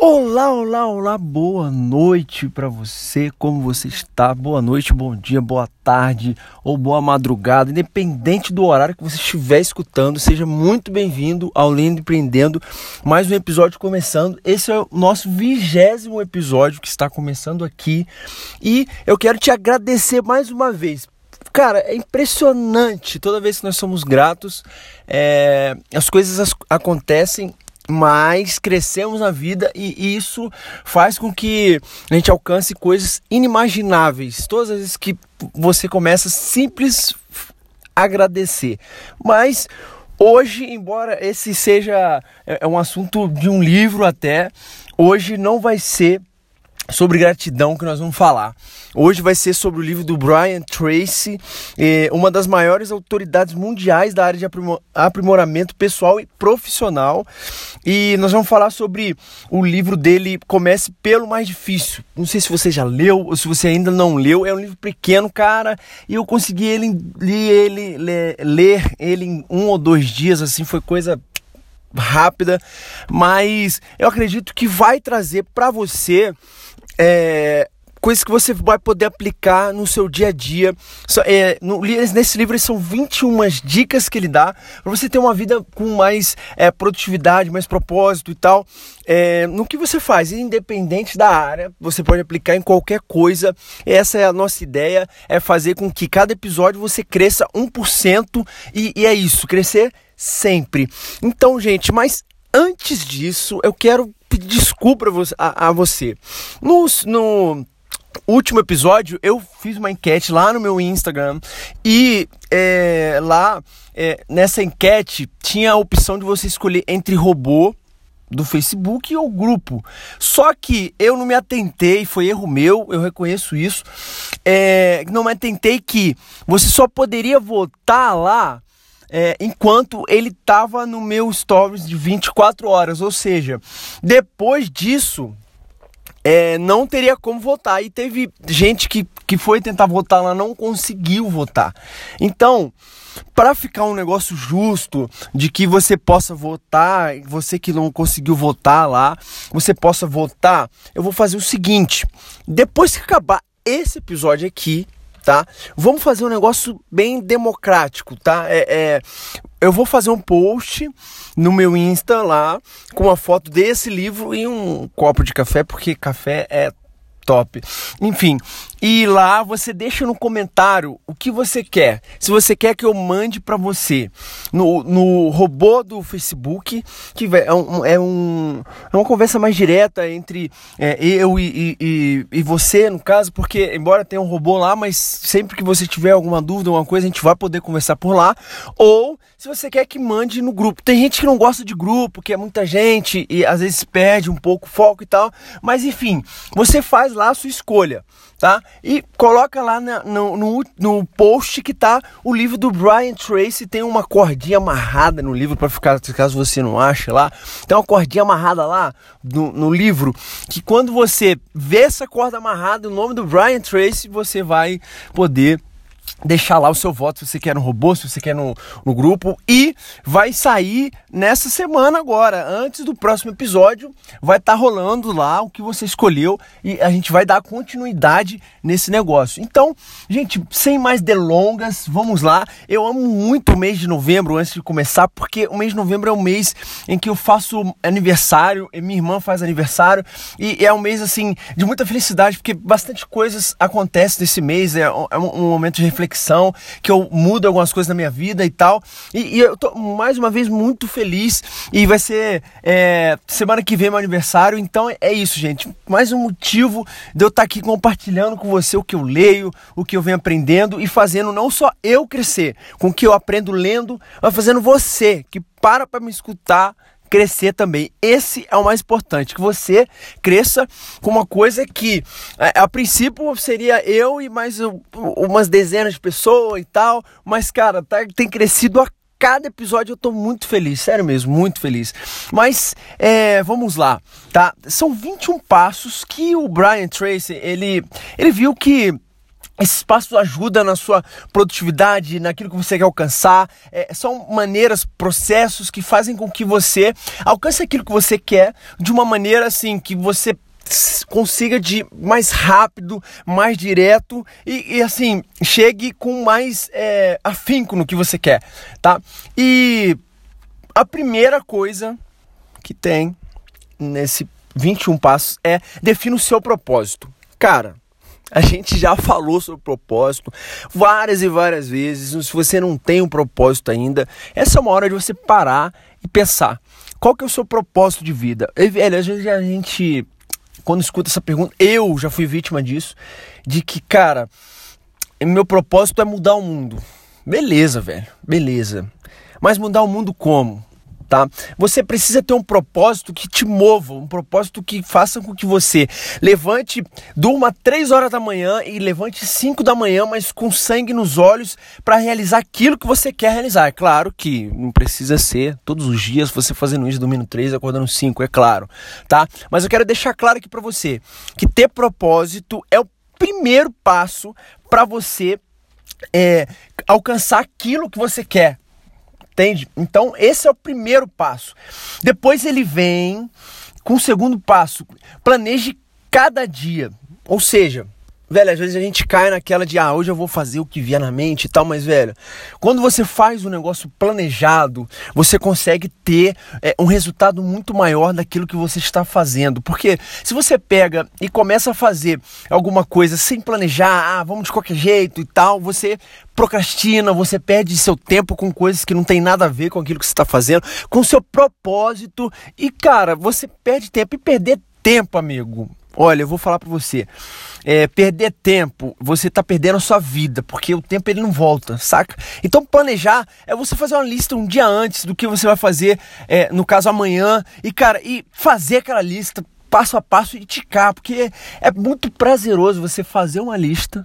Olá, olá, olá, boa noite para você. Como você está? Boa noite, bom dia, boa tarde ou boa madrugada, independente do horário que você estiver escutando. Seja muito bem-vindo ao Lendo Empreendendo. Mais um episódio começando. Esse é o nosso vigésimo episódio que está começando aqui e eu quero te agradecer mais uma vez Cara, é impressionante. Toda vez que nós somos gratos, é, as coisas acontecem mas crescemos na vida e isso faz com que a gente alcance coisas inimagináveis. Todas as vezes que você começa simples agradecer. Mas hoje, embora esse seja é, é um assunto de um livro até, hoje não vai ser sobre gratidão que nós vamos falar. Hoje vai ser sobre o livro do Brian Tracy, eh, uma das maiores autoridades mundiais da área de aprimoramento pessoal e profissional. E nós vamos falar sobre o livro dele, Comece pelo Mais Difícil. Não sei se você já leu ou se você ainda não leu. É um livro pequeno, cara, e eu consegui ele, ele, ler, ler ele em um ou dois dias, assim, foi coisa rápida, mas eu acredito que vai trazer para você é, coisas que você vai poder aplicar no seu dia a dia. É, no, nesse livro são 21 dicas que ele dá para você ter uma vida com mais é, produtividade, mais propósito e tal. É, no que você faz, independente da área, você pode aplicar em qualquer coisa. Essa é a nossa ideia, é fazer com que cada episódio você cresça 1% e, e é isso, crescer sempre. Então, gente, mas antes disso, eu quero pedir desculpa a, você. No, no último episódio, eu fiz uma enquete lá no meu Instagram e é, lá é, nessa enquete tinha a opção de você escolher entre robô do Facebook ou grupo. Só que eu não me atentei, foi erro meu, eu reconheço isso. É, não me atentei que você só poderia votar lá é, enquanto ele estava no meu stories de 24 horas. Ou seja, depois disso, é, não teria como votar. E teve gente que, que foi tentar votar lá, não conseguiu votar. Então, para ficar um negócio justo, de que você possa votar, você que não conseguiu votar lá, você possa votar, eu vou fazer o seguinte: depois que acabar esse episódio aqui, tá? Vamos fazer um negócio bem democrático, tá? É, é, eu vou fazer um post no meu Insta lá com uma foto desse livro e um copo de café, porque café é top. Enfim, e lá você deixa no comentário o que você quer. Se você quer que eu mande para você no, no robô do Facebook, que é, um, é, um, é uma conversa mais direta entre é, eu e, e, e, você, no caso, porque embora tenha um robô lá, mas sempre que você tiver alguma dúvida, alguma coisa, a gente vai poder conversar por lá. Ou se você quer que mande no grupo. Tem gente que não gosta de grupo, que é muita gente e às vezes perde um pouco o foco e tal. Mas enfim, você faz lá a sua escolha, tá? E coloca lá na, no, no, no, post que tá o livro do Brian Tracy. Tem uma cordinha amarrada no livro, para ficar, caso você não ache lá. Tem uma cordinha amarrada lá no, no livro. Que quando você vê essa corda amarrada, o nome do Brian Tracy, você vai poder deixar lá o seu voto se você quer no robô, se você quer no, no grupo. E vai sair nessa semana agora, antes do próximo episódio, vai estar tá rolando lá o que você escolheu e a gente vai dar continuidade nesse negócio. Então, gente, sem mais delongas, vamos lá. Eu amo muito o mês de novembro antes de começar, porque o mês de novembro é um mês em que eu faço aniversário, e minha irmã faz aniversário, e é um mês assim de muita felicidade, porque bastante coisas acontecem nesse mês, é um, é um momento de reflexão que eu mudo algumas coisas na minha vida e tal. E, e eu tô mais uma vez muito feliz e vai ser é, semana que vem meu aniversário. Então é isso, gente. Mais um motivo de eu estar tá aqui compartilhando com você o que eu leio, o que eu venho aprendendo e fazendo não só eu crescer, com o que eu aprendo lendo, mas fazendo você que para para me escutar crescer também. Esse é o mais importante, que você cresça com uma coisa que a, a princípio seria eu e mais umas dezenas de pessoas e tal, mas cara, tá, tem crescido a cada episódio eu tô muito feliz, sério mesmo, muito feliz. Mas é, vamos lá, tá? São 21 passos que o Brian Tracy, ele, ele viu que Esses passos ajudam na sua produtividade, naquilo que você quer alcançar. É, são maneiras, processos que fazem com que você alcance aquilo que você quer de uma maneira assim que você consiga de mais rápido, mais direto e, e assim chegue com mais é, afinco no que você quer, tá? E a primeira coisa que tem nesse 21 passos é defina o seu propósito. Cara, a gente já falou sobre propósito várias e várias vezes. Se você não tem um propósito ainda, essa é uma hora de você parar e pensar. Qual que é o seu propósito de vida? Velho, às vezes a gente, quando escuta essa pergunta, eu já fui vítima disso, de que, cara, meu propósito é mudar o mundo. Beleza, velho, beleza. Mas mudar o mundo como? Tá? Você precisa ter um propósito que te mova, um propósito que faça com que você levante, durma 3 horas da manhã e levante 5 da manhã, mas com sangue nos olhos para realizar aquilo que você quer realizar. É claro que não precisa ser todos os dias você fazendo isso, dormindo 3, acordando 5, é claro, tá? Mas eu quero deixar claro aqui para você que ter propósito é o primeiro passo para você é, alcançar aquilo que você quer. Entende? Então, esse é o primeiro passo. Depois ele vem com o segundo passo. Planeje cada dia. Ou seja, Velho, às vezes a gente cai naquela de, ah, hoje eu vou fazer o que vier na mente e tal, mas, velho, quando você faz um negócio planejado, você consegue ter é, um resultado muito maior daquilo que você está fazendo. Porque se você pega e começa a fazer alguma coisa sem planejar, ah, vamos de qualquer jeito e tal, você procrastina, você perde seu tempo com coisas que não tem nada a ver com aquilo que você está fazendo, com seu propósito, e, cara, você perde tempo. E perder tempo, amigo, Olha, eu vou falar para você. É, perder tempo, você está perdendo a sua vida, porque o tempo ele não volta, saca? Então planejar é você fazer uma lista um dia antes do que você vai fazer, é, no caso amanhã, e cara, e fazer aquela lista passo a passo e ticar, porque é muito prazeroso você fazer uma lista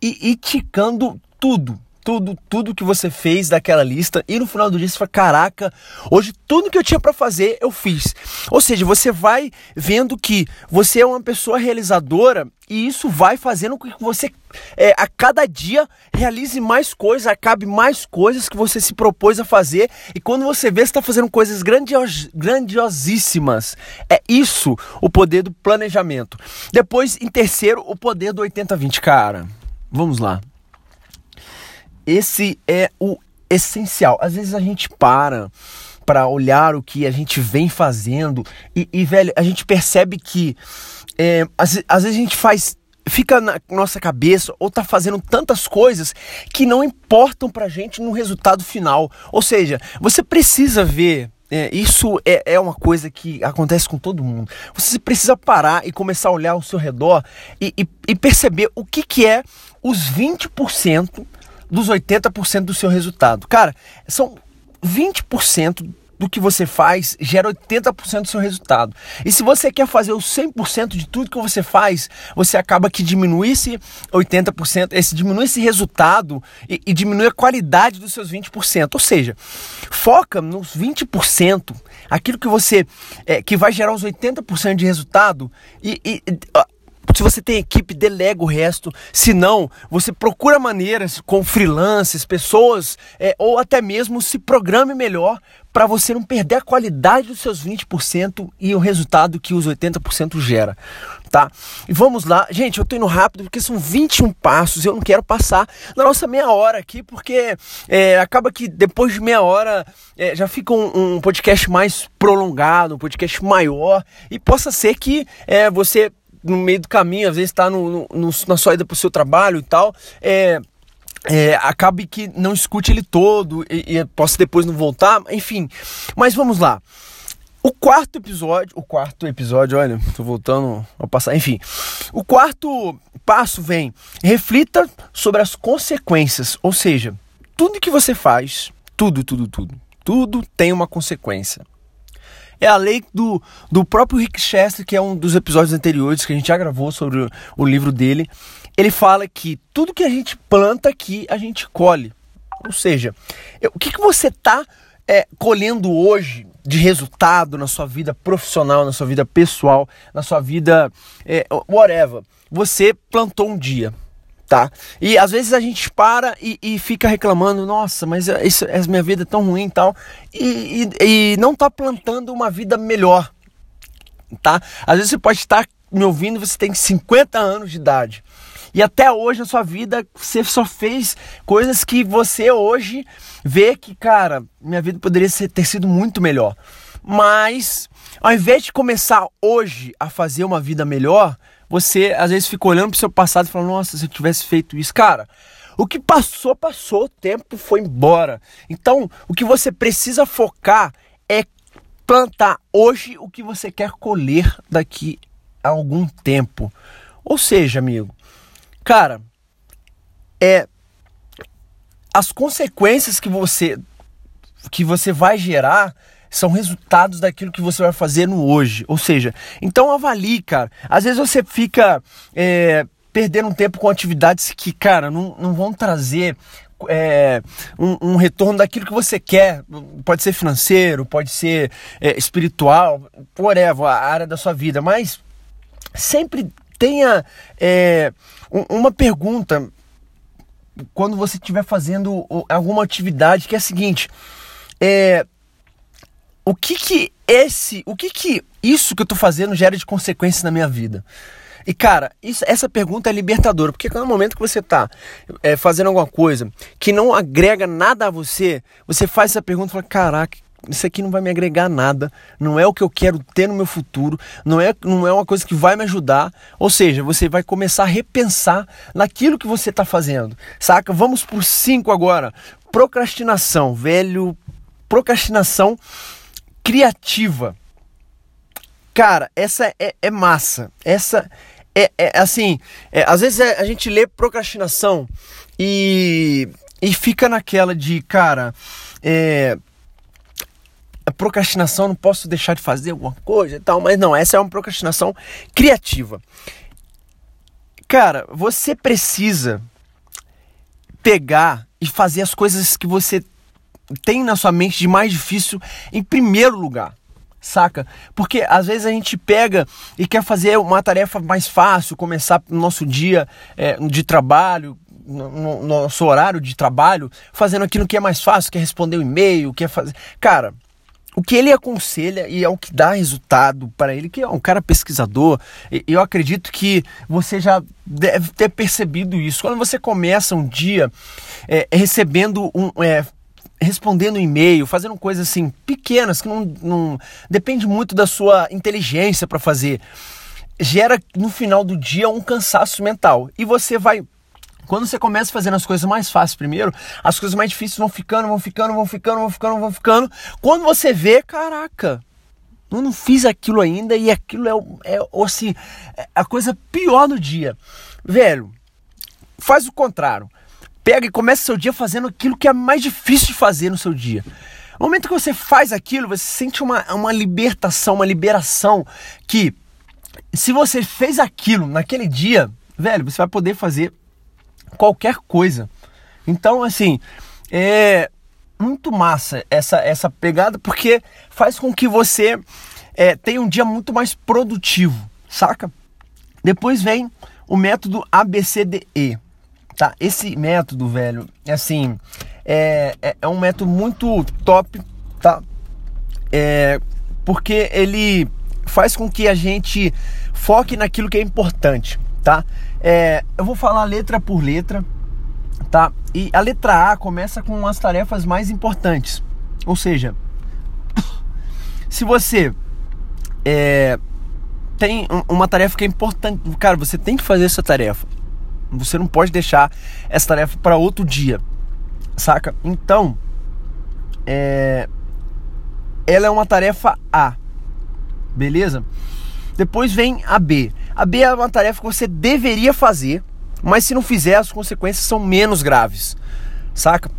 e ir ticando tudo, tudo, tudo que você fez daquela lista e no final do dia você fala, caraca, hoje tudo que eu tinha para fazer eu fiz. Ou seja, você vai vendo que você é uma pessoa realizadora e isso vai fazendo com que você é, a cada dia realize mais coisas, acabe mais coisas que você se propôs a fazer e quando você vê você está fazendo coisas grandios, grandiosíssimas. É isso o poder do planejamento. Depois, em terceiro, o poder do 80-20. Cara, vamos lá. Esse é o essencial. Às vezes a gente para para olhar o que a gente vem fazendo e, e velho, a gente percebe que é, às, às vezes a gente faz fica na nossa cabeça ou tá fazendo tantas coisas que não importam pra gente no resultado final. Ou seja, você precisa ver. É, isso é, é uma coisa que acontece com todo mundo. Você precisa parar e começar a olhar ao seu redor e, e, e perceber o que, que é os 20% dos 80% do seu resultado. Cara, são 20% do que você faz gera 80% do seu resultado. E se você quer fazer o 100% de tudo que você faz, você acaba que diminui esse 80%, esse diminui esse resultado e, e diminui a qualidade dos seus 20%. Ou seja, foca nos 20%, aquilo que você é, que vai gerar os 80% de resultado e, e se você tem equipe, delega o resto. Se não, você procura maneiras com freelancers, pessoas, é, ou até mesmo se programe melhor para você não perder a qualidade dos seus 20% e o resultado que os 80% gera, tá? E vamos lá. Gente, eu tô indo rápido porque são 21 passos eu não quero passar na nossa meia hora aqui, porque é, acaba que depois de meia hora é, já fica um, um, podcast mais prolongado, um podcast maior e possa ser que é, você no meio do caminho, às vezes está no, no, na sua ida para o seu trabalho e tal, é, é, acabe que não escute ele todo e, e possa depois não voltar, enfim. Mas vamos lá. O quarto episódio, o quarto episódio, olha, tô voltando a passar, enfim. O quarto passo vem, reflita sobre as consequências, ou seja, tudo que você faz, tudo, tudo, tudo, tudo tem uma consequência. É a lei do, do próprio Rick Chester, que é um dos episódios anteriores que a gente já gravou sobre o, o livro dele. Ele fala que tudo que a gente planta aqui, a gente colhe. Ou seja, o que, que você está é, colhendo hoje de resultado na sua vida profissional, na sua vida pessoal, na sua vida é, whatever. Você plantou um dia, tá? E às vezes a gente para e, e fica reclamando, nossa, mas isso, essa minha vida é tão ruim e tal, e, e, não tá plantando uma vida melhor, tá? Às vezes você pode estar me ouvindo, você tem 50 anos de idade. E até hoje na sua vida você só fez coisas que você hoje vê que, cara, minha vida poderia ter sido muito melhor. Mas ao invés de começar hoje a fazer uma vida melhor, você às vezes fica olhando para o seu passado e fala: Nossa, se eu tivesse feito isso, cara. O que passou, passou, o tempo foi embora. Então, o que você precisa focar é plantar hoje o que você quer colher daqui a algum tempo. Ou seja, amigo, cara, é as consequências que você que você vai gerar são resultados daquilo que você vai fazer no hoje. Ou seja, então avalie, cara. Às vezes você fica é, perdendo tempo com atividades que, cara, não, não vão trazer é, um, um, retorno daquilo que você quer. Pode ser financeiro, pode ser é, espiritual, whatever, a área da sua vida. Mas sempre tenha é, uma pergunta quando você estiver fazendo alguma atividade que é a seguinte: é, o que que esse, o que que isso que eu tô fazendo gera de consequências na minha vida? E cara, isso, essa pergunta é libertadora, porque no momento que você tá é, fazendo alguma coisa que não agrega nada a você, você faz essa pergunta e fala: caraca, isso aqui não vai me agregar nada, não é o que eu quero ter no meu futuro, não é, não é uma coisa que vai me ajudar. Ou seja, você vai começar a repensar naquilo que você está fazendo, saca? Vamos por cinco agora. Procrastinação, velho. Procrastinação criativa. Cara, essa é, é massa. Essa é, é assim. É, às vezes a gente lê procrastinação e, e fica naquela de, cara, é, procrastinação, não posso deixar de fazer alguma coisa e tal, mas não, essa é uma procrastinação criativa. Cara, você precisa pegar e fazer as coisas que você tem na sua mente de mais difícil em primeiro lugar. Saca? Porque às vezes a gente pega e quer fazer uma tarefa mais fácil, começar o nosso dia é, de trabalho, no, no, nosso horário de trabalho, fazendo aquilo que é mais fácil, que é responder o um e-mail, que é fazer. Cara, o que ele aconselha e é o que dá resultado para ele, que é um cara pesquisador, eu acredito que você já deve ter percebido isso. Quando você começa um dia é, recebendo um. É, respondendo e-mail, fazendo coisas assim pequenas que não, não depende muito da sua inteligência para fazer, gera no final do dia um cansaço mental e você vai quando você começa fazendo as coisas mais fáceis primeiro, as coisas mais difíceis vão ficando, vão ficando, vão ficando, vão ficando, vão ficando. Quando você vê, caraca, eu não fiz aquilo ainda e aquilo é, é assim, é a coisa pior do dia. Velho, faz o contrário. Pega e começa seu dia fazendo aquilo que é mais difícil de fazer no seu dia. No momento que você faz aquilo, você sente uma, uma libertação, uma liberação que se você fez aquilo naquele dia, velho, você vai poder fazer qualquer coisa. Então, assim, é muito massa essa, essa pegada porque faz com que você é, tenha um dia muito mais produtivo, saca? Depois vem o método ABCDE, tá? Esse método, velho, é assim, é, é, é um método muito top, tá? É, porque ele faz com que a gente foque naquilo que é importante, tá? É, eu vou falar letra por letra, tá? E a letra A começa com as tarefas mais importantes. Ou seja, se você é, tem uma tarefa que é importante, cara, você tem que fazer essa tarefa. Você não pode deixar essa tarefa para outro dia, saca? Então, é, ela é uma tarefa A, beleza? Depois vem a B. A B é uma tarefa que você deveria fazer, mas se não fizer, as consequências são menos graves, saca?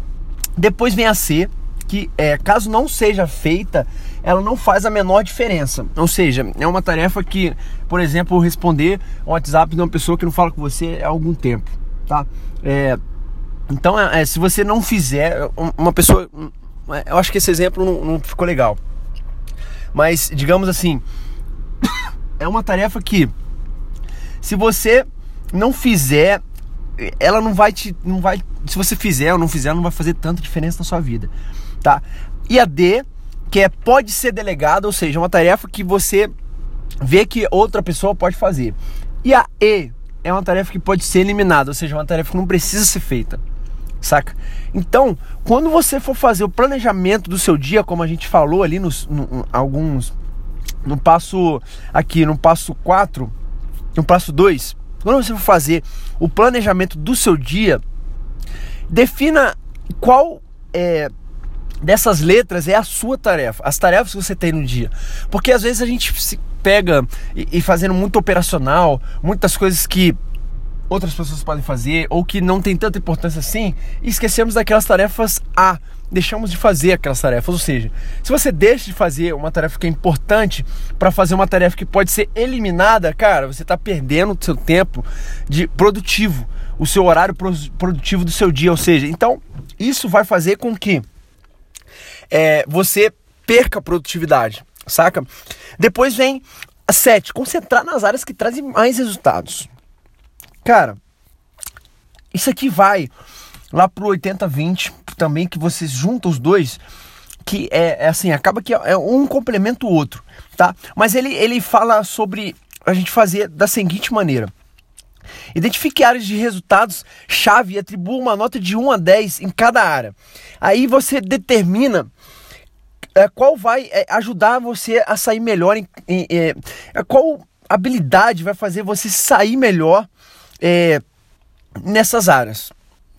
Depois vem a C, que é, caso não seja feita, ela não faz a menor diferença. Ou seja, é uma tarefa que, por exemplo, responder um WhatsApp de uma pessoa que não fala com você há algum tempo, tá? É, então, é, se você não fizer, uma pessoa. Eu acho que esse exemplo não, não ficou legal. Mas, digamos assim, é uma tarefa que se você não fizer ela não vai te. Não vai, se você fizer ou não fizer, não vai fazer tanta diferença na sua vida. Tá? E a D, que é pode ser delegada, ou seja, uma tarefa que você vê que outra pessoa pode fazer. E a E é uma tarefa que pode ser eliminada, ou seja, uma tarefa que não precisa ser feita. Saca? Então, quando você for fazer o planejamento do seu dia, como a gente falou ali nos no, alguns no passo aqui, no passo 4, no passo 2, quando você for fazer o planejamento do seu dia, defina qual é, dessas letras é a sua tarefa, as tarefas que você tem no dia. Porque às vezes a gente se pega e, e fazendo muito operacional, muitas coisas que outras pessoas podem fazer ou que não tem tanta importância assim, e esquecemos daquelas tarefas A. Deixamos de fazer aquelas tarefas, ou seja, se você deixa de fazer uma tarefa que é importante para fazer uma tarefa que pode ser eliminada, cara, você está perdendo o seu tempo de produtivo, o seu horário produtivo do seu dia, ou seja, então isso vai fazer com que é, você perca produtividade, saca? Depois vem a 7, concentrar nas áreas que trazem mais resultados. Cara, isso aqui vai lá pro 80-20 também, que você junta os dois, que é, é assim, acaba que é um complementa o outro, tá? Mas ele, ele fala sobre a gente fazer da seguinte maneira. Identifique áreas de resultados chave e atribua uma nota de 1 a 10 em cada área. Aí você determina é, qual vai é, ajudar você a sair melhor, em, em, é, qual habilidade vai fazer você sair melhor é, nessas áreas,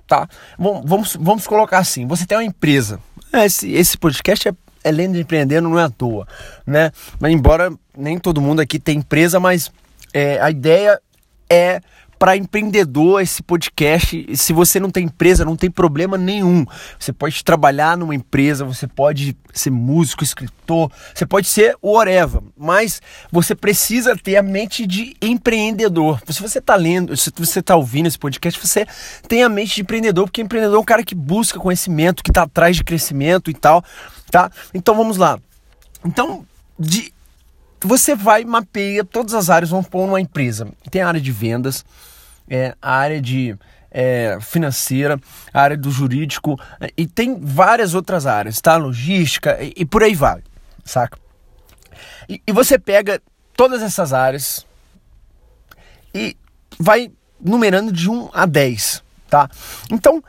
tá? Vamos, vamos colocar assim, você tem uma empresa, esse, esse podcast é, é Lendo Empreendendo, não é à toa, né? Mas embora nem todo mundo aqui tem empresa, mas é, a ideia é para empreendedor esse podcast. Se você não tem empresa, não tem problema nenhum. Você pode trabalhar numa empresa, você pode ser músico, escritor, você pode ser whatever, mas você precisa ter a mente de empreendedor. Se você está lendo, se você está ouvindo esse podcast, você tem a mente de empreendedor, porque empreendedor é um cara que busca conhecimento, que está atrás de crescimento e tal, tá? Então vamos lá. Então, de você vai mapeia todas as áreas, vamos pôr numa empresa. Tem a área de vendas, é, a área de é, financeira, a área do jurídico e tem várias outras áreas, tá? Logística e, e por aí vai, saca? E, e você pega todas essas áreas e vai numerando de 1 a 10, tá? Então,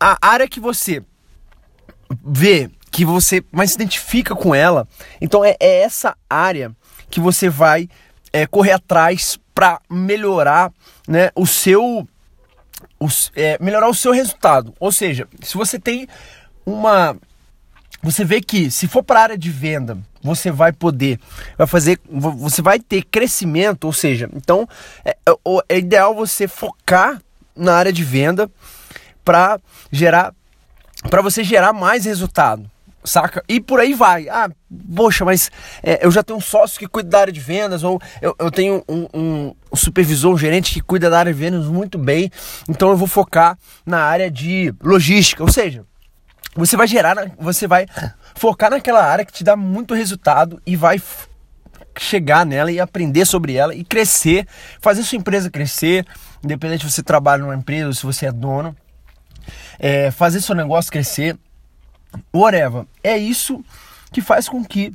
a área que você vê que você mais se identifica com ela. Então é, é essa área que você vai é, correr atrás para melhorar né, o seu é, melhorar o seu resultado. Ou seja, se você tem uma você vê que se for para a área de venda, você vai poder, vai fazer, você vai ter crescimento, ou seja, então é, é, é ideal você focar na área de venda para gerar, para você gerar mais resultado saca? E por aí vai. Ah, poxa, mas é, eu já tenho um sócio que cuida da área de vendas, ou eu, eu tenho um, um, supervisor, um gerente que cuida da área de vendas muito bem, então eu vou focar na área de logística. Ou seja, você vai gerar, você vai focar naquela área que te dá muito resultado e vai chegar nela e aprender sobre ela e crescer, fazer sua empresa crescer, independente se você trabalha numa empresa ou se você é dono, é, fazer seu negócio crescer whatever. É isso que faz com que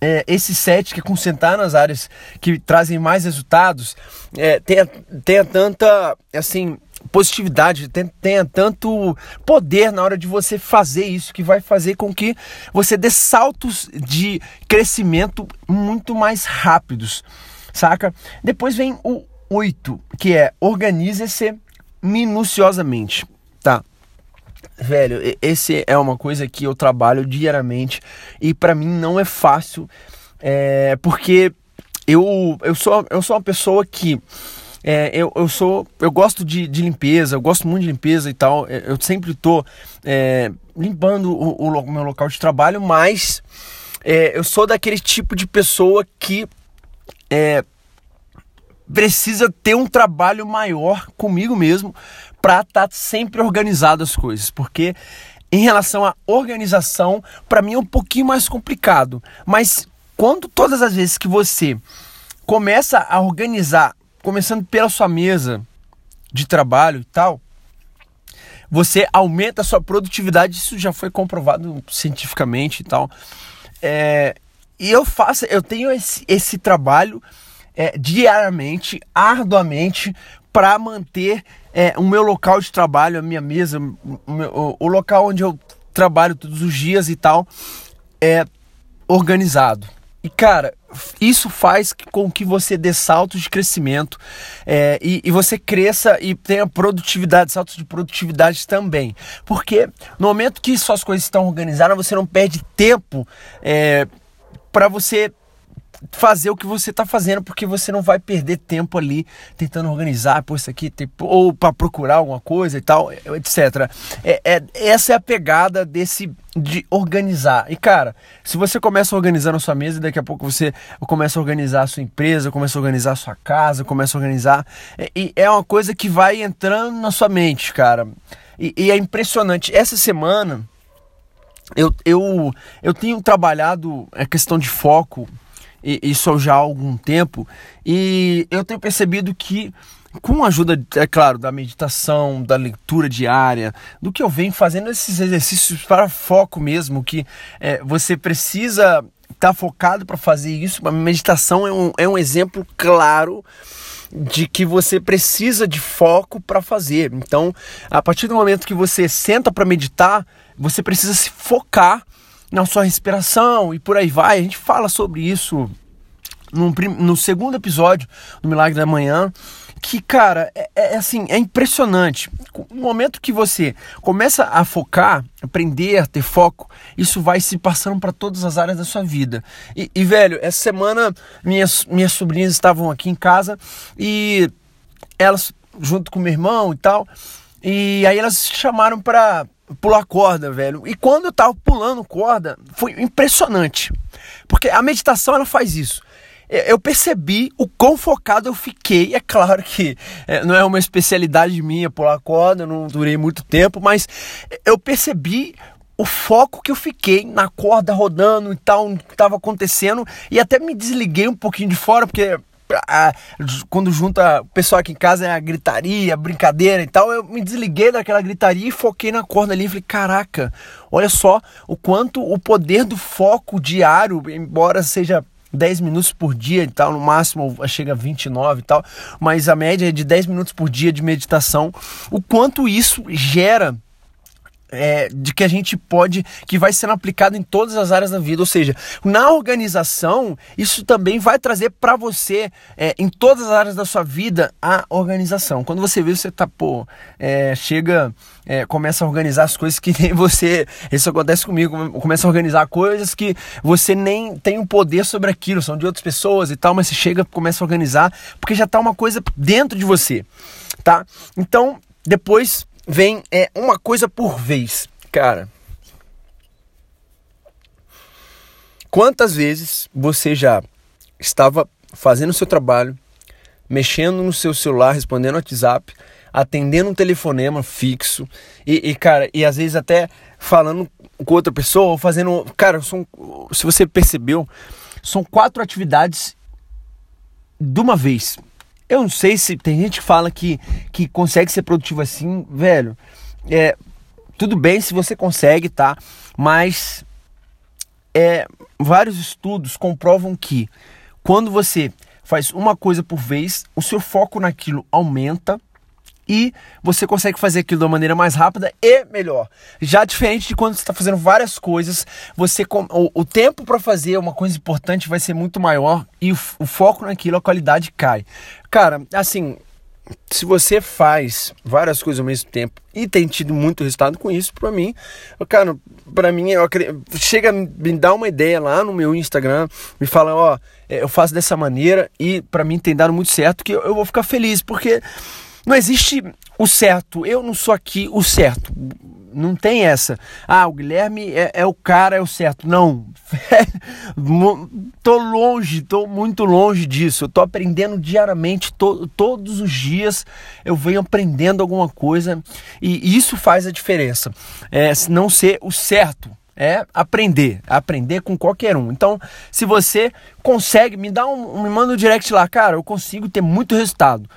é, esse set que é concentrar nas áreas que trazem mais resultados é, tenha, tenha tanta assim positividade, tenha, tenha tanto poder na hora de você fazer isso, que vai fazer com que você dê saltos de crescimento muito mais rápidos, saca? Depois vem o 8, que é organize-se minuciosamente? Velho, esse é uma coisa que eu trabalho diariamente e para mim não é fácil, é, porque eu, eu, sou, eu sou uma pessoa que é, eu, eu sou eu gosto de, de limpeza, eu gosto muito de limpeza e tal. Eu sempre tô é, limpando o, o, meu local de trabalho, mas é, eu sou daquele tipo de pessoa que é, precisa ter um trabalho maior comigo mesmo para estar tá sempre organizado as coisas, porque em relação à organização, para mim é um pouquinho mais complicado. Mas quando todas as vezes que você começa a organizar, começando pela sua mesa, de trabalho e tal, você aumenta a sua produtividade, isso já foi comprovado cientificamente e tal. É, e eu faço, eu tenho esse, esse trabalho é, diariamente, arduamente, para manter é, o meu local de trabalho, a minha mesa, o, o local onde eu trabalho todos os dias e tal, é organizado. E cara, isso faz com que você dê saltos de crescimento é, e, e, você cresça e tenha produtividade, saltos de produtividade também. Porque no momento que suas coisas estão organizadas, você não perde tempo é, para você fazer o que você está fazendo, porque você não vai perder tempo ali tentando organizar, pô, isso aqui, tipo, ou para procurar alguma coisa e tal, etc. É, é, essa é a pegada desse de organizar. E cara, se você começa organizando a sua mesa, daqui a pouco você começa a organizar a sua empresa, começa a organizar a sua casa, começa a organizar. E é uma coisa que vai entrando na sua mente, cara. E, e é impressionante. Essa semana eu, eu, eu tenho trabalhado a questão de foco isso já há algum tempo, e eu tenho percebido que com a ajuda, é claro, da meditação, da leitura diária, do que eu venho fazendo esses exercícios para foco mesmo, que é, você precisa estar tá focado para fazer isso. A meditação é um, é um exemplo claro de que você precisa de foco para fazer. Então, a partir do momento que você senta para meditar, você precisa se focar na sua respiração e por aí vai. A gente fala sobre isso no, no segundo episódio do Milagre da Manhã. Que, cara, é, é, assim, é impressionante. No momento que você começa a focar, aprender a ter foco, isso vai se passando para todas as áreas da sua vida. E, e, velho, essa semana minhas, minhas sobrinhas estavam aqui em casa e elas, junto com meu irmão e tal, e aí elas chamaram para pular corda, velho. E quando eu tava pulando corda, foi impressionante. Porque a meditação ela faz isso. Eu percebi o quão focado eu fiquei. É claro que é, não é uma especialidade minha pular corda, não durei muito tempo, mas eu percebi o foco que eu fiquei na corda rodando e tal, o que estava acontecendo, e até me desliguei um pouquinho de fora, porque quando junta o pessoal aqui em casa é a gritaria, a brincadeira e tal, eu me desliguei daquela gritaria e foquei na corda ali e falei, caraca, olha só o quanto o poder do foco diário, embora seja 10 minutos por dia e tal, no máximo chega a 29 e tal, mas a média é de 10 minutos por dia de meditação, o quanto isso gera é, de que a gente pode, que vai sendo aplicado em todas as áreas da vida. Ou seja, na organização, isso também vai trazer para você, é, em todas as áreas da sua vida, a organização. Quando você vê, você tá, pô, é, chega, é, começa a organizar as coisas que nem você. Isso acontece comigo, começa a organizar coisas que você nem tem o um poder sobre aquilo, são de outras pessoas e tal, mas você chega, começa a organizar, porque já tá uma coisa dentro de você, tá? Então, depois vem é uma coisa por vez. Cara, quantas vezes você já estava fazendo o seu trabalho, mexendo no seu celular, respondendo WhatsApp, atendendo um telefonema fixo e, e, cara, e às vezes até falando com outra pessoa ou fazendo, cara, são, se você percebeu, são quatro atividades de uma vez. Eu não sei se tem gente que fala que, que consegue ser produtivo assim, velho. É, tudo bem se você consegue, tá? Mas é, vários estudos comprovam que quando você faz uma coisa por vez, o seu foco naquilo aumenta e você consegue fazer aquilo da maneira mais rápida e melhor. Já diferente de quando você está fazendo várias coisas, você o, o tempo para fazer uma coisa importante vai ser muito maior e o, o foco naquilo, a qualidade cai. Cara, assim, se você faz várias coisas ao mesmo tempo e tem tido muito resultado com isso, para mim, cara, para mim, eu chega me dá uma ideia lá no meu Instagram, me fala, ó, é, eu faço dessa maneira e para mim tem dado muito certo que eu, eu vou ficar feliz porque não existe o certo. Eu não sou aqui o certo. Não tem essa. Ah, o Guilherme é, é o cara, é o certo. Não. tô longe, tô muito longe disso. Eu tô aprendendo diariamente, to, todos os dias eu venho aprendendo alguma coisa e isso faz a diferença. É, não ser o certo é aprender, aprender com qualquer um. Então, se você consegue, me dá um, me manda um direct lá, cara, eu consigo ter muito resultado.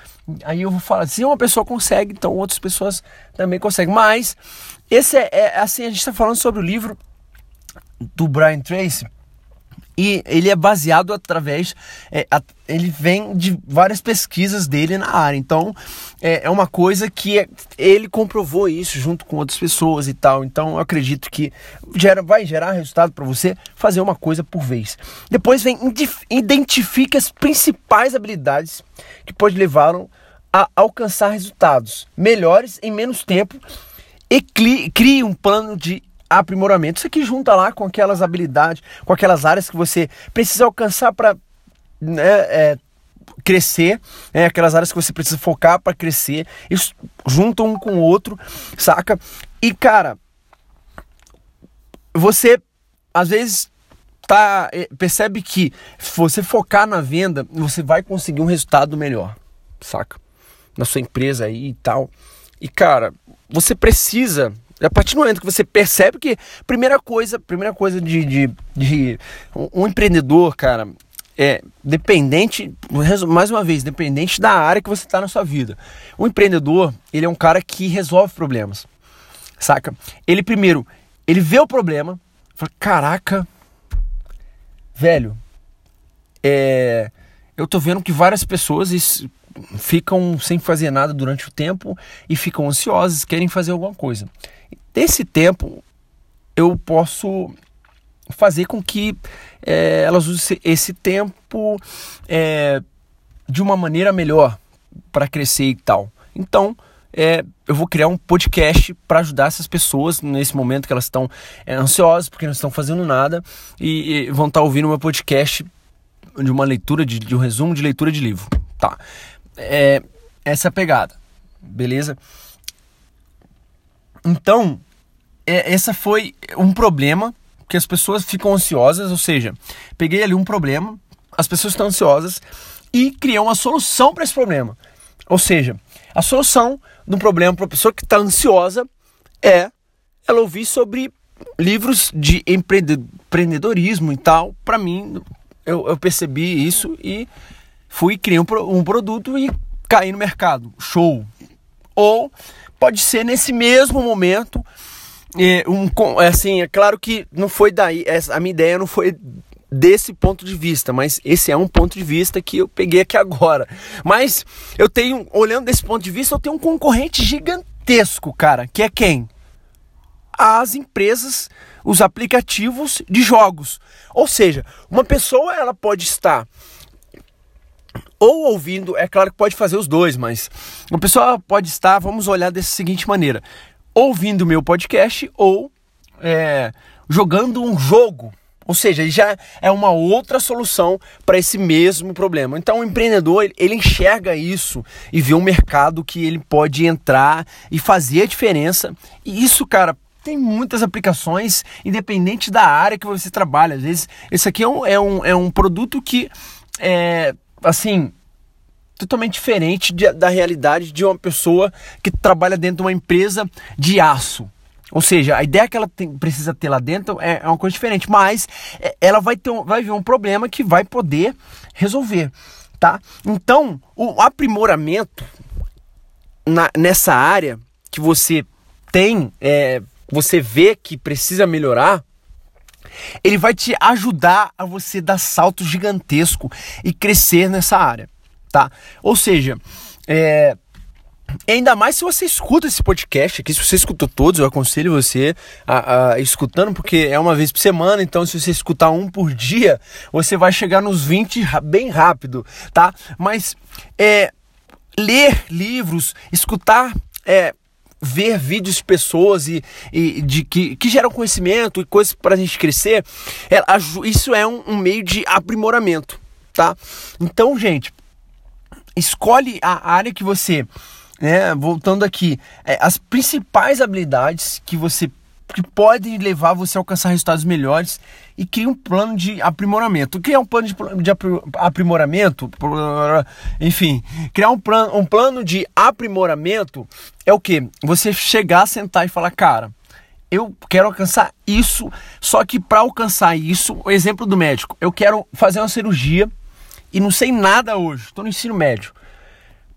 Aí eu vou falar, se uma pessoa consegue, então outras pessoas também conseguem. Mas esse é, é assim, a gente está falando sobre o livro do Brian Tracy, e ele é baseado através, é, a, ele vem de várias pesquisas dele na área. Então é, é uma coisa que é, ele comprovou isso junto com outras pessoas e tal. Então eu acredito que gera, vai gerar resultado para você fazer uma coisa por vez. Depois vem identifique as principais habilidades que pode levá-lo a alcançar resultados melhores em menos tempo e crie um plano de aprimoramento. Isso aqui junta lá com aquelas habilidades, com aquelas áreas que você precisa alcançar para né, é, crescer, né, aquelas áreas que você precisa focar para crescer. Isso junta um com o outro, saca? E cara, você às vezes tá é, percebe que se você focar na venda, você vai conseguir um resultado melhor, saca? Na sua empresa aí e tal. E cara, você precisa a partir do momento que você percebe que, primeira coisa, primeira coisa de, de, de um, empreendedor, cara, é dependente, mais uma vez, dependente da área que você está na sua vida. O empreendedor, ele é um cara que resolve problemas, saca? Ele primeiro, ele vê o problema, fala, caraca, velho, é, eu tô vendo que várias pessoas ficam sem fazer nada durante o tempo e ficam ansiosas, querem fazer alguma coisa. Desse tempo, eu posso fazer com que é, elas usem esse tempo é, de uma maneira melhor para crescer e tal. Então, é, eu vou criar um podcast para ajudar essas pessoas nesse momento que elas estão ansiosas porque não estão fazendo nada e, e vão estar tá ouvindo meu podcast de uma leitura de, de, um resumo de leitura de livro, tá? É, essa é a pegada, beleza? Então, é, essa foi um problema que as pessoas ficam ansiosas, ou seja, peguei ali um problema, as pessoas estão ansiosas e criei uma solução para esse problema. Ou seja, a solução do problema para a pessoa que está ansiosa é ela ouvir sobre livros de empreendedorismo e tal. Para mim, eu, eu, percebi isso e fui criar um, um produto e caí no mercado. Show! Ou pode ser nesse mesmo momento. É, um, é assim, é claro que não foi daí, a minha ideia não foi desse ponto de vista, mas esse é um ponto de vista que eu peguei aqui agora. Mas eu tenho, olhando desse ponto de vista, eu tenho um concorrente gigantesco, cara, que é quem? As empresas, os aplicativos de jogos. Ou seja, uma pessoa ela pode estar ou ouvindo, é claro que pode fazer os dois, mas uma pessoa pode estar, vamos olhar dessa seguinte maneira: ouvindo o meu podcast ou é, jogando um jogo. Ou seja, já é uma outra solução para esse mesmo problema. Então, o empreendedor ele enxerga isso e vê um mercado que ele pode entrar e fazer a diferença. E isso, cara, tem muitas aplicações, independente da área que você trabalha. Às vezes, esse aqui é um, é um, é um produto que é, assim, totalmente diferente de, da realidade de uma pessoa que trabalha dentro de uma empresa de aço. Ou seja, a ideia que ela tem, precisa ter lá dentro é, é uma coisa diferente, mas é, ela vai, ter um, vai ver um problema que vai poder resolver, tá? Então, o aprimoramento na, nessa área que você tem, é, você vê que precisa melhorar, ele vai te ajudar a você dar salto gigantesco e crescer nessa área, tá? Ou seja, é, Ainda mais se você escuta esse podcast aqui, se você escutou todos, eu aconselho você a, a escutando, porque é uma vez por semana, então se você escutar um por dia, você vai chegar nos 20 bem rápido, tá? Mas é, ler livros, escutar é, ver vídeos de pessoas e, e de que, que geram conhecimento e coisas para a gente crescer, é, isso é um, um, meio de aprimoramento, tá? Então, gente, escolhe a área que você, né, voltando aqui, é, as principais habilidades que você que pode levar você a alcançar resultados melhores e cria um plano de aprimoramento. O que é um plano de, de aprimoramento? Enfim, criar um plano, um plano de aprimoramento é o que? Você chegar, sentar e falar, cara, eu quero alcançar isso, só que para alcançar isso, o exemplo do médico, eu quero fazer uma cirurgia e não sei nada hoje, estou no ensino médio.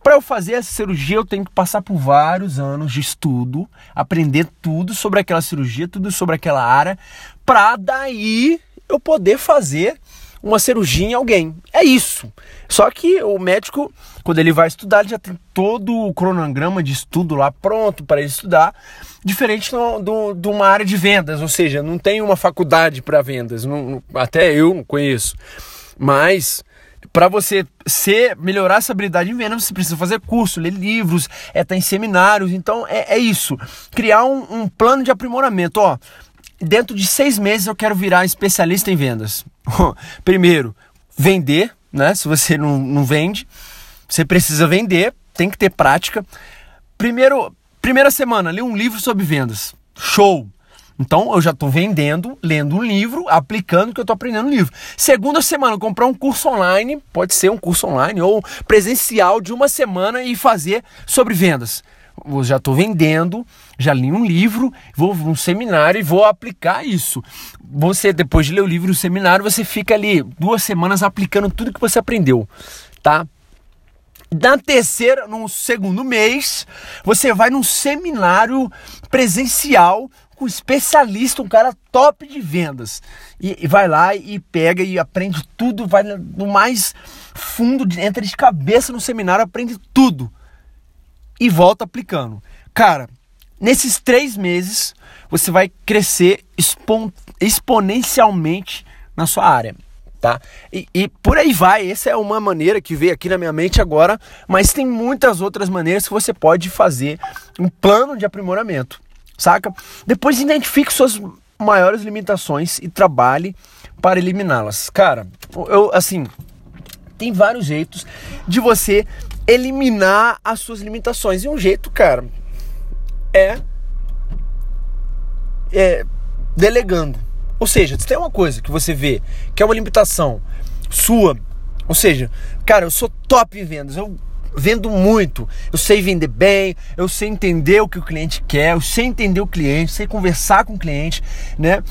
Para eu fazer essa cirurgia, eu tenho que passar por vários anos de estudo, aprender tudo sobre aquela cirurgia, tudo sobre aquela área, para daí eu poder fazer uma cirurgia em alguém. É isso. Só que o médico, quando ele vai estudar, ele já tem todo o cronograma de estudo lá pronto para ele estudar, diferente de uma área de vendas, ou seja, não tem uma faculdade para vendas, não, até eu não conheço. Mas para você ser melhorar essa habilidade em vendas, você precisa fazer curso, ler livros, é estar tá em seminários. Então é, é isso. Criar um, um, plano de aprimoramento. Ó, dentro de seis meses eu quero virar especialista em vendas. Primeiro, vender, né? Se você não, não vende, você precisa vender, tem que ter prática. Primeiro, primeira semana, ler um livro sobre vendas. Show! Então eu já estou vendendo, lendo um livro, aplicando o que eu estou aprendendo no livro. Segunda semana, comprar um curso online, pode ser um curso online ou presencial de uma semana e fazer sobre vendas. Eu já estou vendendo, já li um livro, vou num seminário e vou aplicar isso. Você, depois de ler o livro e o seminário, você fica ali duas semanas aplicando tudo que você aprendeu, tá? Na terceira, no segundo mês, você vai num seminário presencial com um especialista, um cara top de vendas. E, e, vai lá e pega e aprende tudo, vai no mais fundo, entra de cabeça no seminário, aprende tudo. E volta aplicando. Cara, nesses três meses você vai crescer expon exponencialmente na sua área. Tá? E, e, por aí vai, essa é uma maneira que veio aqui na minha mente agora, mas tem muitas outras maneiras que você pode fazer um plano de aprimoramento saca? Depois identifique suas maiores limitações e trabalhe para eliminá-las. Cara, eu assim, tem vários jeitos de você eliminar as suas limitações. E um jeito, cara, é, é delegando. Ou seja, se tem uma coisa que você vê que é uma limitação sua, ou seja, cara, eu sou top em vendas, eu vendo muito. Eu sei vender bem, eu sei entender o que o cliente quer, eu sei entender o cliente, sei conversar com o cliente, né?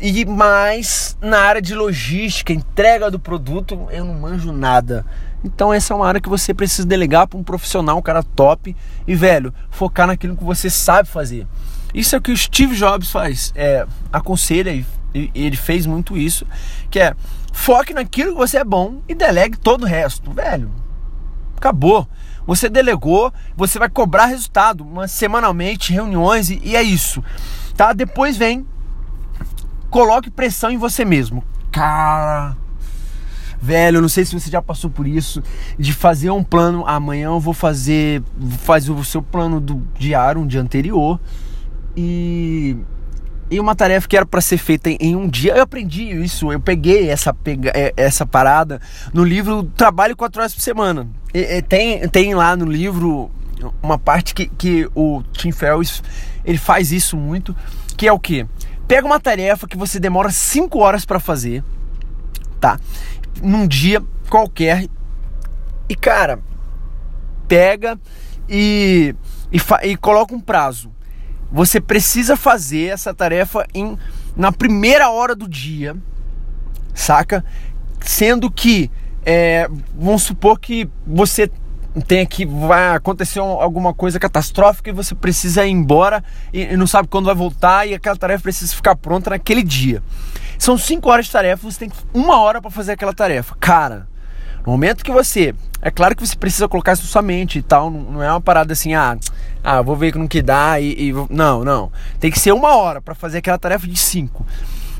E mais na área de logística, entrega do produto, eu não manjo nada. Então essa é uma área que você precisa delegar para um profissional, um cara top e velho, focar naquilo que você sabe fazer. Isso é o que o Steve Jobs faz, é, aconselha e, ele fez muito isso, que é foque naquilo que você é bom e delegue todo o resto, velho acabou. Você delegou, você vai cobrar resultado uma, semanalmente, reuniões e, e é isso. Tá? Depois vem, coloque pressão em você mesmo. Cara, velho, não sei se você já passou por isso, de fazer um plano, amanhã eu vou fazer, fazer o seu plano do diário, um dia anterior, e e uma tarefa que era para ser feita em um dia. Eu aprendi isso, eu peguei essa, pega, é, essa parada no livro Trabalho 4 horas por semana. E, e, tem, tem lá no livro uma parte que, que o Tim Ferriss ele faz isso muito, que é o que? Pega uma tarefa que você demora 5 horas para fazer, tá? Num dia qualquer. E cara, pega e, e, e coloca um prazo você precisa fazer essa tarefa em, na primeira hora do dia, saca? Sendo que, é, vamos supor que você tem que vai acontecer alguma coisa catastrófica e você precisa ir embora e, não sabe quando vai voltar e aquela tarefa precisa ficar pronta naquele dia. São cinco horas de tarefa, você tem uma hora para fazer aquela tarefa. Cara, no momento que você. É claro que você precisa colocar isso na sua mente e tal. Não, é uma parada assim, ah, ah, vou ver no que dá e, e. Não, não. Tem que ser uma hora para fazer aquela tarefa de cinco.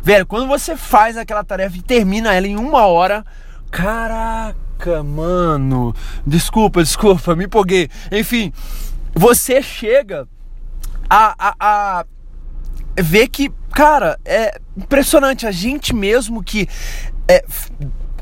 Velho, quando você faz aquela tarefa e termina ela em uma hora. Caraca, mano. Desculpa, desculpa, me empolguei. Enfim, você chega a, a, a ver que, cara, é impressionante. A gente mesmo que é,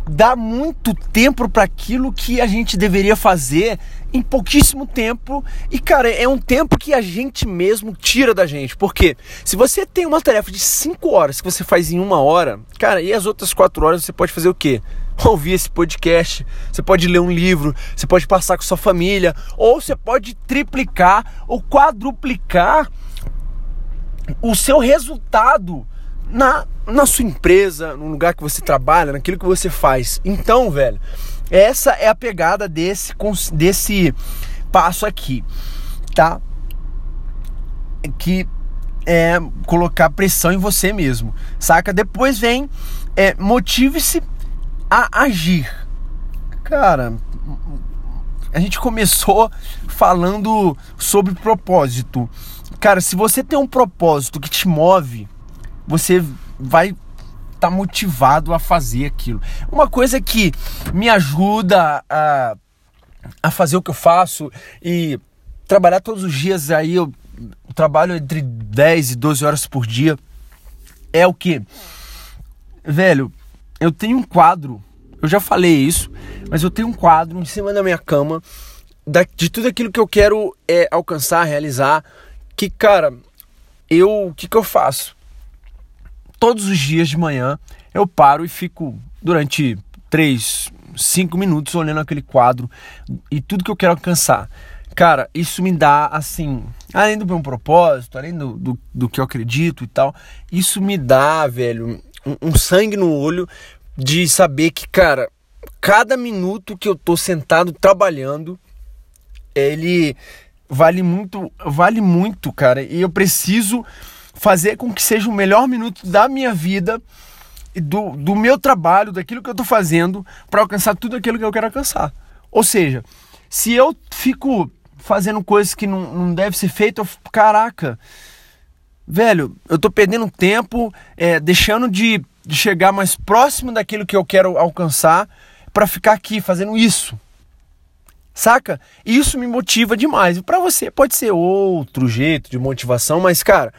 dá muito tempo para aquilo que a gente deveria fazer em pouquíssimo tempo. E, cara, é um tempo que a gente mesmo tira da gente. Porque se você tem uma tarefa de 5 horas que você faz em uma hora, cara, e as outras 4 horas você pode fazer o quê? Ouvir esse podcast, você pode ler um livro, você pode passar com sua família, ou você pode triplicar ou quadruplicar o seu resultado na, na sua empresa, no lugar que você trabalha, naquilo que você faz. Então, velho, essa é a pegada desse, desse passo aqui, tá? Que é colocar pressão em você mesmo, saca? Depois vem é, motive-se a agir. Cara, a gente começou falando sobre propósito. Cara, se você tem um propósito que te move, você vai estar tá motivado a fazer aquilo. Uma coisa que me ajuda a, a fazer o que eu faço e trabalhar todos os dias aí, eu trabalho entre 10 e 12 horas por dia, é o que? Velho, eu tenho um quadro, eu já falei isso, mas eu tenho um quadro em cima da minha cama de tudo aquilo que eu quero é, alcançar, realizar, que, cara, eu, o que, que eu faço? Todos os dias de manhã eu paro e fico durante 3, 5 minutos olhando aquele quadro e tudo que eu quero alcançar. Cara, isso me dá assim, além do meu propósito, além do, do, do que eu acredito e tal, isso me dá, velho, um, um sangue no olho de saber que, cara, cada minuto que eu tô sentado trabalhando, ele vale muito, vale muito, cara. E eu preciso fazer com que seja o melhor minuto da minha vida e do, do meu trabalho, daquilo que eu tô fazendo para alcançar tudo aquilo que eu quero alcançar. Ou seja, se eu fico fazendo coisas que não, não deve ser feito, eu, caraca, velho, eu tô perdendo tempo, é, deixando de, de chegar mais próximo daquilo que eu quero alcançar para ficar aqui fazendo isso. Saca? Isso me motiva demais. Para você pode ser outro jeito de motivação, mas cara,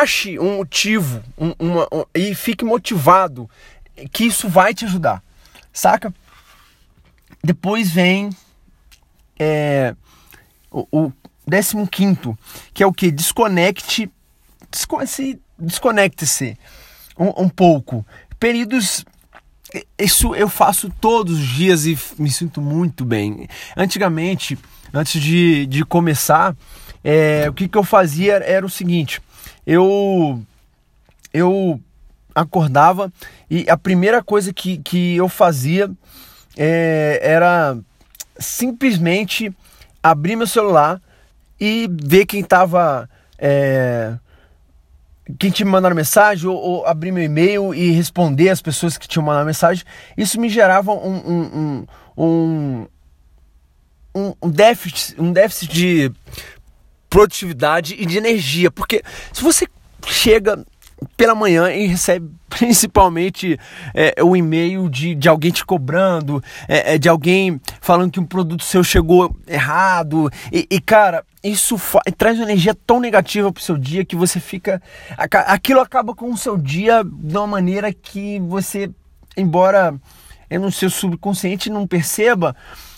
ache um motivo um, uma, um, e fique motivado que isso vai te ajudar. Saca? Depois vem é, o, o 15, que é o que? Desconecte, se desconecte-se um, um pouco. Períodos isso eu faço todos os dias e me sinto muito bem. Antigamente, antes de, de começar, é, o que, que eu fazia era o seguinte: eu, eu acordava e a primeira coisa que, que eu fazia é, era simplesmente abrir meu celular e ver quem estava. É, quem tinha me mandado mensagem, ou, ou, abrir meu e-mail e responder as pessoas que tinham mandado mensagem, isso me gerava um, um, um, um, um déficit, um déficit de produtividade e de energia. Porque se você chega pela manhã e recebe principalmente é, o e-mail de, de alguém te cobrando, é, é, de alguém falando que um produto seu chegou errado. E, e cara, isso traz uma energia tão negativa pro seu dia que você fica. Aquilo acaba com o seu dia de uma maneira que você, embora no seu subconsciente não perceba,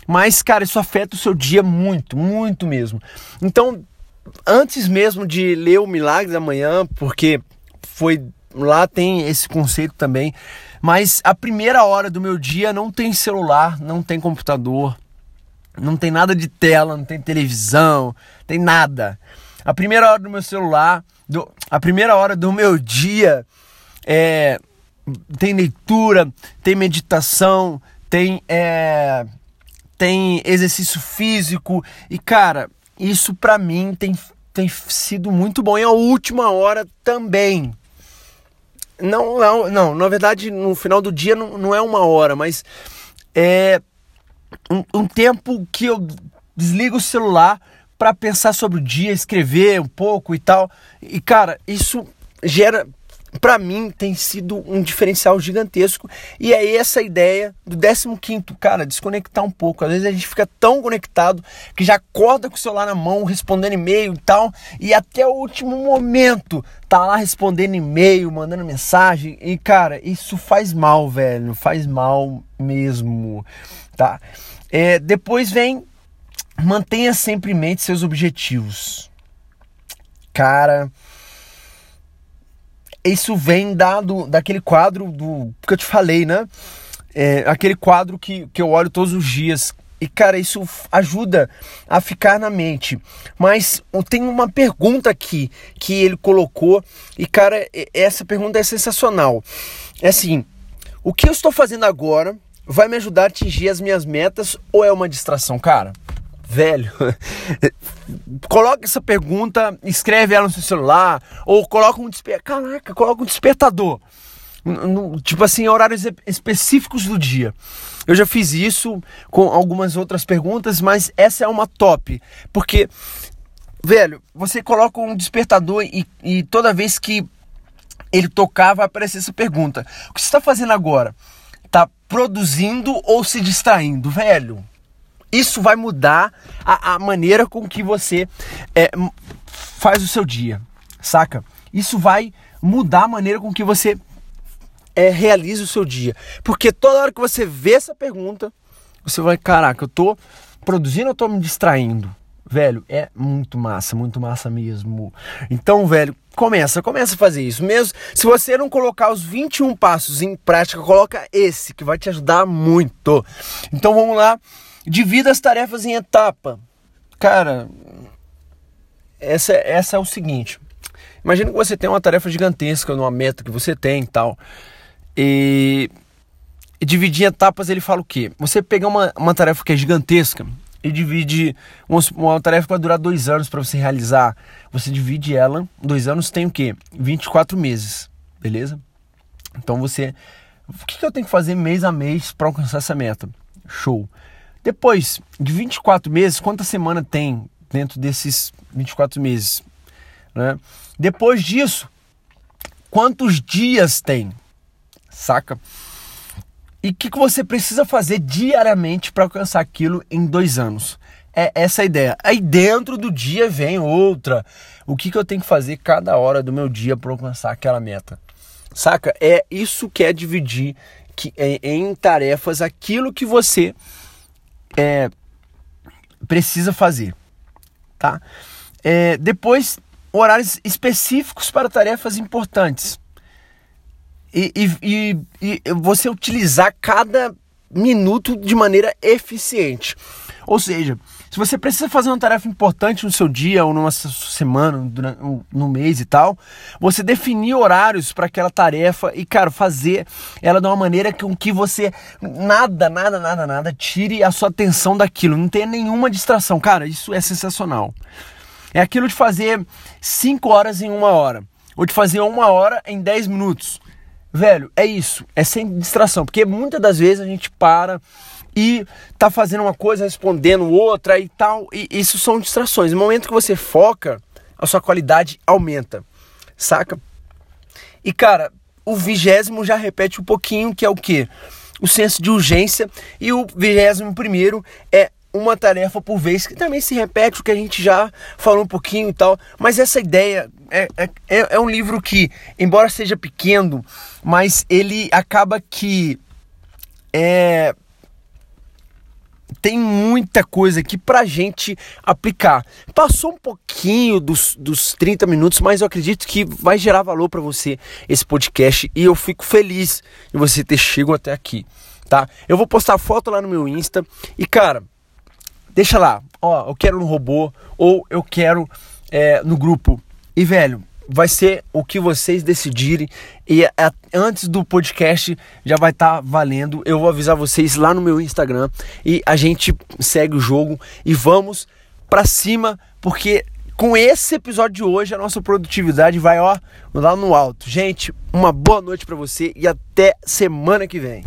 mas, cara, isso afeta o seu dia muito, muito mesmo. Então, antes mesmo de ler o Milagre da Manhã, porque foi lá tem esse conceito também, mas a primeira hora do meu dia não tem celular, não tem computador, não tem nada de tela, não tem televisão, tem nada. A primeira hora do meu celular, do, a primeira hora do meu dia é, tem leitura, tem meditação, tem é, tem exercício físico e cara, isso para mim tem, tem sido muito bom. E a última hora também, não, não, não, na verdade, no final do dia não, não é uma hora, mas é um, um tempo que eu desligo o celular para pensar sobre o dia, escrever um pouco e tal. E cara, isso gera para mim tem sido um diferencial gigantesco e é essa ideia do 15 cara, desconectar um pouco. Às vezes a gente fica tão conectado que já acorda com o celular na mão, respondendo e-mail e tal, e até o último momento tá lá respondendo e-mail, mandando mensagem e cara, isso faz mal, velho, faz mal mesmo, tá? É, depois vem mantenha sempre em mente seus objetivos. Cara, isso vem dado daquele quadro do que eu te falei, né? É, aquele quadro que, que eu olho todos os dias. e cara, isso ajuda a ficar na mente. Mas tem uma pergunta aqui que ele colocou e cara, essa pergunta é sensacional. É assim, o que eu estou fazendo agora vai me ajudar a atingir as minhas metas ou é uma distração, cara? Velho, coloca essa pergunta, escreve ela no seu celular ou coloca um despertador. Caraca, coloca um despertador tipo assim, horários específicos do dia. Eu já fiz isso com algumas outras perguntas, mas essa é uma top, porque velho, você coloca um despertador e, e toda vez que ele tocar vai aparecer essa pergunta: o que você está fazendo agora? Tá produzindo ou se distraindo, velho? Isso vai mudar a, a maneira com que você é, faz o seu dia, saca? Isso vai mudar a maneira com que você é realize o seu dia. Porque toda hora que você vê essa pergunta, você vai, caraca, eu tô produzindo eu tô me distraindo? Velho, é muito massa, muito massa mesmo. Então, velho, começa, começa a fazer isso. Mesmo se você não colocar os 21 passos em prática, coloca esse que vai te ajudar muito. Então, vamos lá. Divida as tarefas em etapa. Cara, essa, essa é o seguinte. Imagina que você tem uma tarefa gigantesca numa meta que você tem e tal. E, e dividir em etapas ele fala o quê? Você pegar uma, uma tarefa que é gigantesca e divide uma, uma tarefa que vai durar dois anos para você realizar. Você divide ela, dois anos tem o quê? 24 meses, beleza? Então você. O que, que eu tenho que fazer mês a mês para alcançar essa meta? Show. Depois de 24 meses, quanta semana tem dentro desses 24 meses? Né? Depois disso, quantos dias tem? saca? E o que, que você precisa fazer diariamente para alcançar aquilo em dois anos? É essa a ideia. Aí dentro do dia vem outra. O que, que eu tenho que fazer cada hora do meu dia para alcançar aquela meta? Saca? É isso que é dividir que, em, em tarefas aquilo que você é, precisa fazer. Tá? É, depois, horários específicos para tarefas importantes e, e, e, e você utilizar cada minuto de maneira eficiente. Ou seja, se você precisa fazer uma tarefa importante no seu dia ou numa semana, no mês e tal, você definir horários para aquela tarefa e, cara, fazer ela de uma maneira com que você nada, nada, nada, nada tire a sua atenção daquilo, não tenha nenhuma distração. Cara, isso é sensacional. É aquilo de fazer 5 horas em uma hora, ou de fazer uma hora em 10 minutos. Velho, é isso, é sem distração, porque muitas das vezes a gente para e tá fazendo uma coisa, respondendo outra e tal, e isso são distrações. No momento que você foca, a sua qualidade aumenta, saca? E cara, o vigésimo já repete um pouquinho, que é o que? O senso de urgência, e o vigésimo primeiro é uma tarefa por vez, que também se repete o que a gente já falou um pouquinho e tal, mas essa ideia é, é, é, é um livro que, embora seja pequeno, mas ele acaba que é, tem muita coisa aqui pra gente aplicar. Passou um pouquinho dos, dos 30 minutos, mas eu acredito que vai gerar valor para você esse podcast e eu fico feliz de você ter chegado até aqui, tá? Eu vou postar foto lá no meu Insta e, cara, Deixa lá, ó, eu quero no robô ou eu quero é, no grupo. E, velho, vai ser o que vocês decidirem. E antes do podcast já vai estar tá valendo. Eu vou avisar vocês lá no meu Instagram. E a gente segue o jogo e vamos para cima, porque com esse episódio de hoje a nossa produtividade vai ó lá no alto. Gente, uma boa noite para você e até semana que vem.